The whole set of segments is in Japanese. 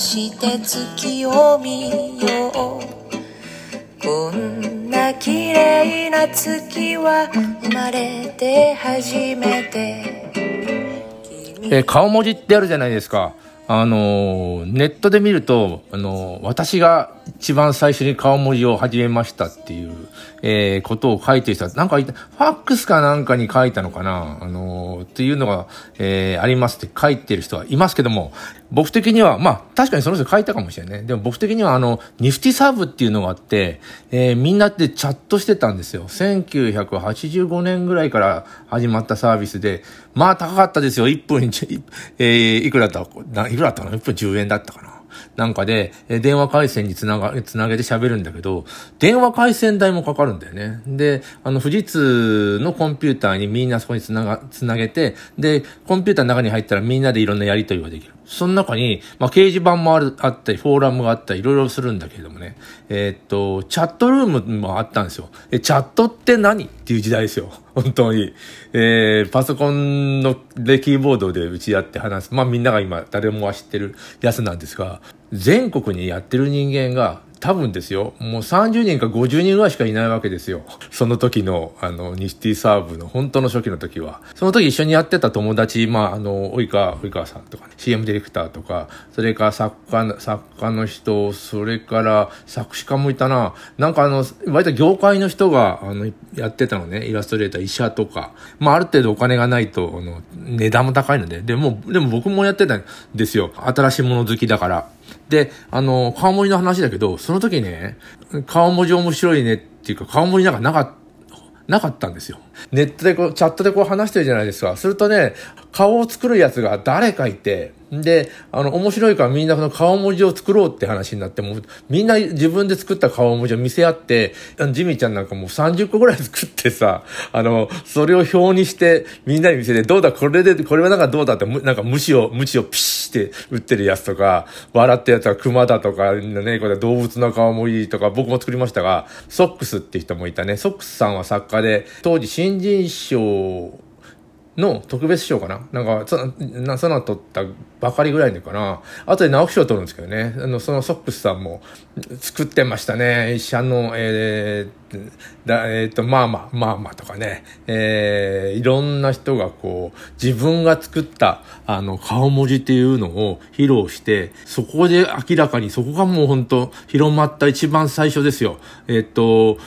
して月を見ようこんな綺麗な月は生まれて初めてえー顔文字ってあるじゃないですか。あのーネットで見ると、あのー私が一番最初に顔文字を始めましたっていう、えーことを書いてる人は、なんか、ファックスかなんかに書いたのかな？あのーっていうのが、えーありますって書いてる人はいますけども、僕的には、まあ、確かにその人書いたかもしれないね。でも僕的には、あの、ニフティサーブっていうのがあって、えーみんなでチャットしてたんですよ。1985年ぐらいから始まったサービスで、まあ高かったですよ。1分に、えーいくらだった？いくらだったかな ?1 分10円だったかななんかで、え電話回線につなが、つなげて喋るんだけど、電話回線代もかかるんだよね。で、あの、富士通のコンピューターにみんなそこにつなが、つなげて、で、コンピューターの中に入ったらみんなでいろんなやりとりができる。その中に、まあ、掲示板もある、あったり、フォーラムがあったり、いろいろするんだけれどもね。えーっと、チャットルームもあったんですよ。え、チャットって何？っていう時代ですよ。本当に。えー、パソコンの、で、キーボードで打ち合って話す。まあ、みんなが今、誰もが知ってるやつなんですが、全国にやってる人間が、多分ですよ、もう30人か50人ぐらいしかいないわけですよ。その時の、あの、ニシティサーブの本当の初期の時は。その時一緒にやってた友達、まあ、あの、及川、及川さんとか、ね、CM ディレクターとか、それから作家の、作家の人、それから作詞家もいたな。なんかあの、割と業界の人が、あの、やってたのね、イラストレーター、医者とか。まあ、ある程度お金がないと、あの、値段も高いので。でも、でも僕もやってたんですよ。新しいもの好きだから。で、あの、顔文字の話だけど、その時ね、顔文字面白いねっていうか、顔文字なんかなか。なかったんですよ。ネットでこう、チャットでこう話してるじゃないですか。するとね、顔を作るやつが誰かいて、で、あの、面白いからみんなその顔文字を作ろうって話になって、もう、みんな自分で作った顔文字を見せ合って、ジミーちゃんなんかもう30個ぐらい作ってさ、あの、それを表にして、みんなに見せて、どうだ、これで、これはなんかどうだって、なんか虫を、虫をピシって打ってるやつとか、笑ってるやつは熊だとか、ね、これ動物の顔もいいとか、僕も作りましたが、ソックスって人もいたね。ソックスさんは作家で、当時新新人賞の特別賞かな？なんか、そな、その取ったばかりぐらいのかな後で直木賞取るんですけどね。あの、そのソックスさんも作ってましたね。医者の、えー、だえっ、と、まあまあ、まあまあとかね。えー、いろんな人がこう、自分が作った、あの、顔文字っていうのを披露して、そこで明らかに、そこがもう本当広まった一番最初ですよ。えっ、と、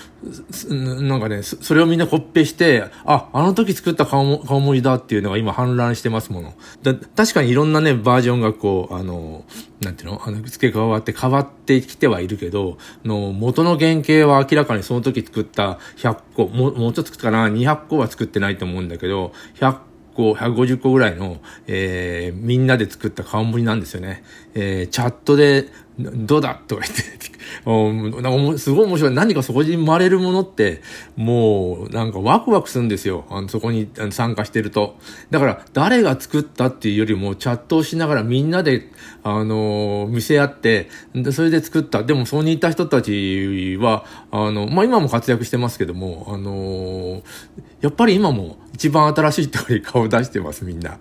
なんかね、それをみんなコッペして、あ、あの時作った顔も顔文字だっていうのが今氾濫してますもの。だ確かにいろんなね、バージョンがこう、あの、なんていうの？あの、付け加わって変わってきてはいるけど、の、元の原型は明らかにその時作った100個、も、もうちょっと作ったかな、200個は作ってないと思うんだけど、100個、150個ぐらいの、えー、みんなで作った顔ぶりなんですよね。えー、チャットで、どうだ？とか言って、おなんかすごい面白い。何かそこに生まれるものって、もう、なんかワクワクするんですよ。あのそこに参加してると。だから、誰が作ったっていうよりも、チャットをしながらみんなで、あの見せ合って、で、それで作った。でも、そこにいた人たちは、あの、まあ、今も活躍してますけども、あのやっぱり今も一番新しいところに顔を出してます、みんな。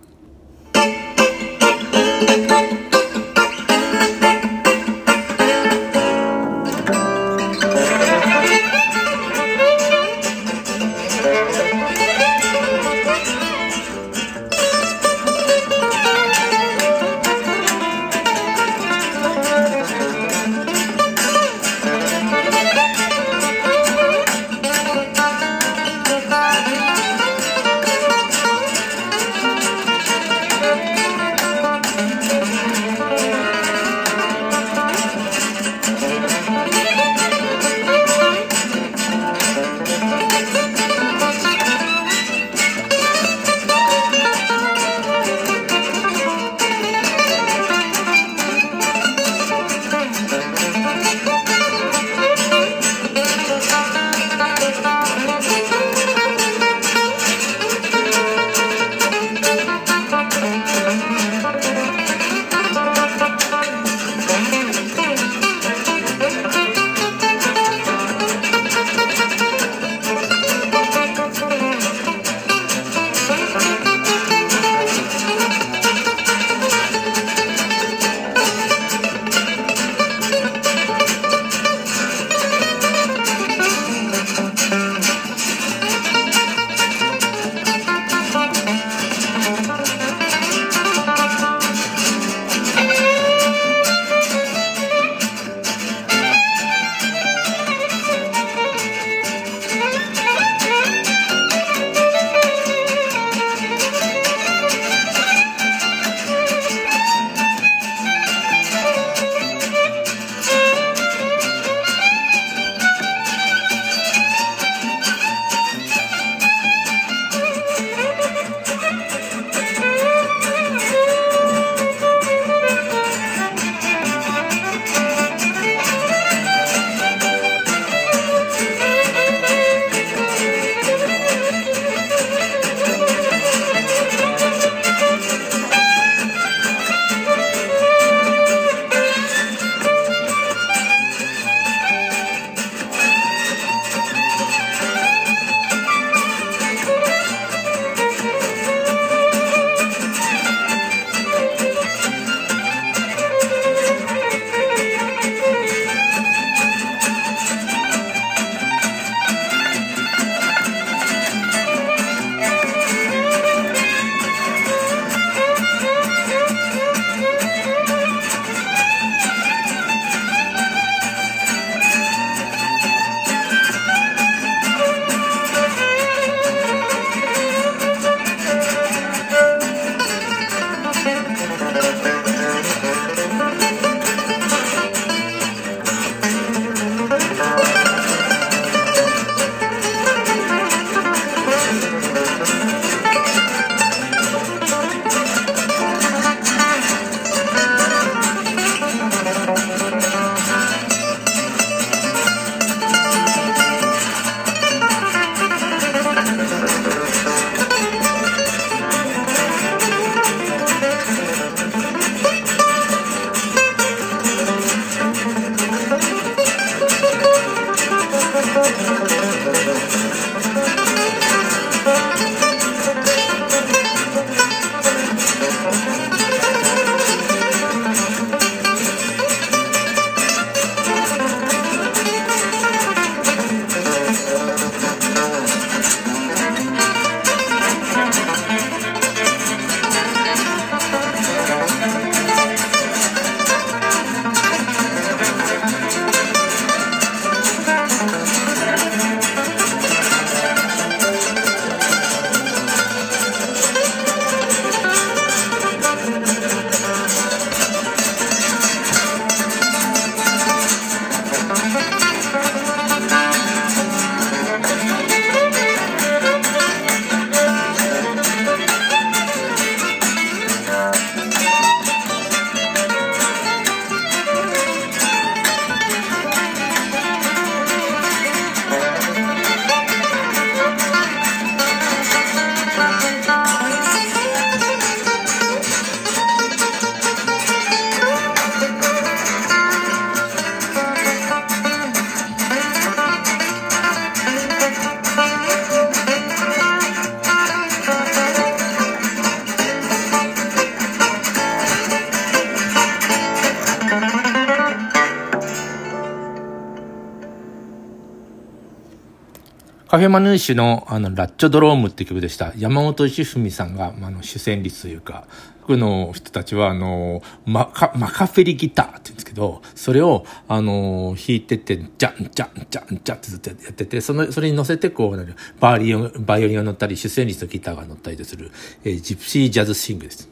カフェマヌーシュのあの、ラッチョドロームって曲でした。山本義文さんが、あの、主旋律というか、僕の人たちは、あの、マカ、マカフェリギターって言うんですけど、それを、あの、弾いてて、ジャン、ジャン、ジャン、ジャンってずっとやってて、その、それに乗せて、こう、バイオリン、バイオリンが乗ったり、主旋律とギターが乗ったりする、えー、ジプシージャズシングです。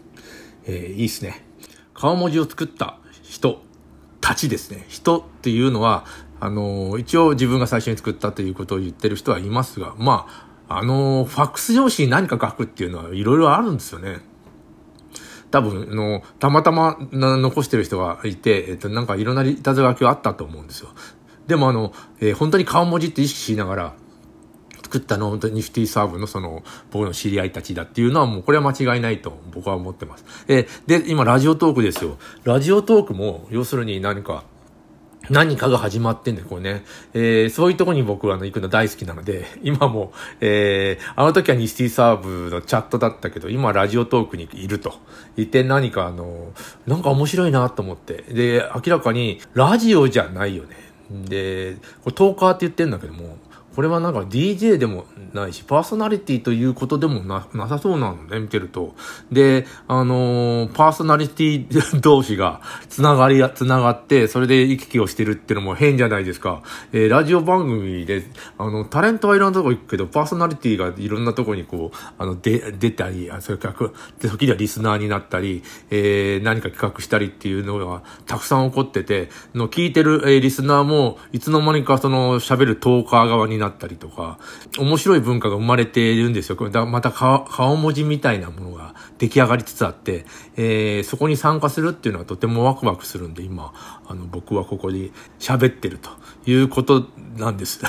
えー、いいっすね。顔文字を作った人たちですね。人っていうのは、あの、一応自分が最初に作ったということを言ってる人はいますが、まあ、あの、ファックス用紙に何か書くっていうのはいろいろあるんですよね。多分、あの、たまたま残してる人がいて、えっと、なんかいろんないたずら書きはあったと思うんですよ。でもあの、えー、本当に顔文字って意識しながら、作ったの本当にニフティサーブのその、僕の知り合いたちだっていうのはもうこれは間違いないと僕は思ってます。えー、で、今ラジオトークですよ。ラジオトークも、要するに何か、何かが始まってんだよ、これね。えー、そういうとこに僕はあの行くの大好きなので、今も、えー、あの時はニシティサーブのチャットだったけど、今ラジオトークにいると。いて何かあの、なんか面白いなと思って。で、明らかにラジオじゃないよね。で、これトーカーって言ってんだけども、これはなんか DJ でもないし、パーソナリティということでもな、なさそうなのね、見てると。で、あのー、パーソナリティ同士が繋がりや、繋がって、それで行き来をしてるってのも変じゃないですか。えー、ラジオ番組で、あの、タレントはいろんなとこ行くけど、パーソナリティがいろんなとこにこう、あの、で、出たり、それから、時にはリスナーになったり、えー、何か企画したりっていうのがたくさん起こってて、の聞いてる、えー、リスナーも、いつの間にかその喋るトーカー側になったりとか、面白い文化が生まれているんですよ。だまた顔文字みたいなものが出来上がりつつあって、えー、そこに参加するっていうのはとてもワクワクするんで、今、あの、僕はここで喋ってるということなんです。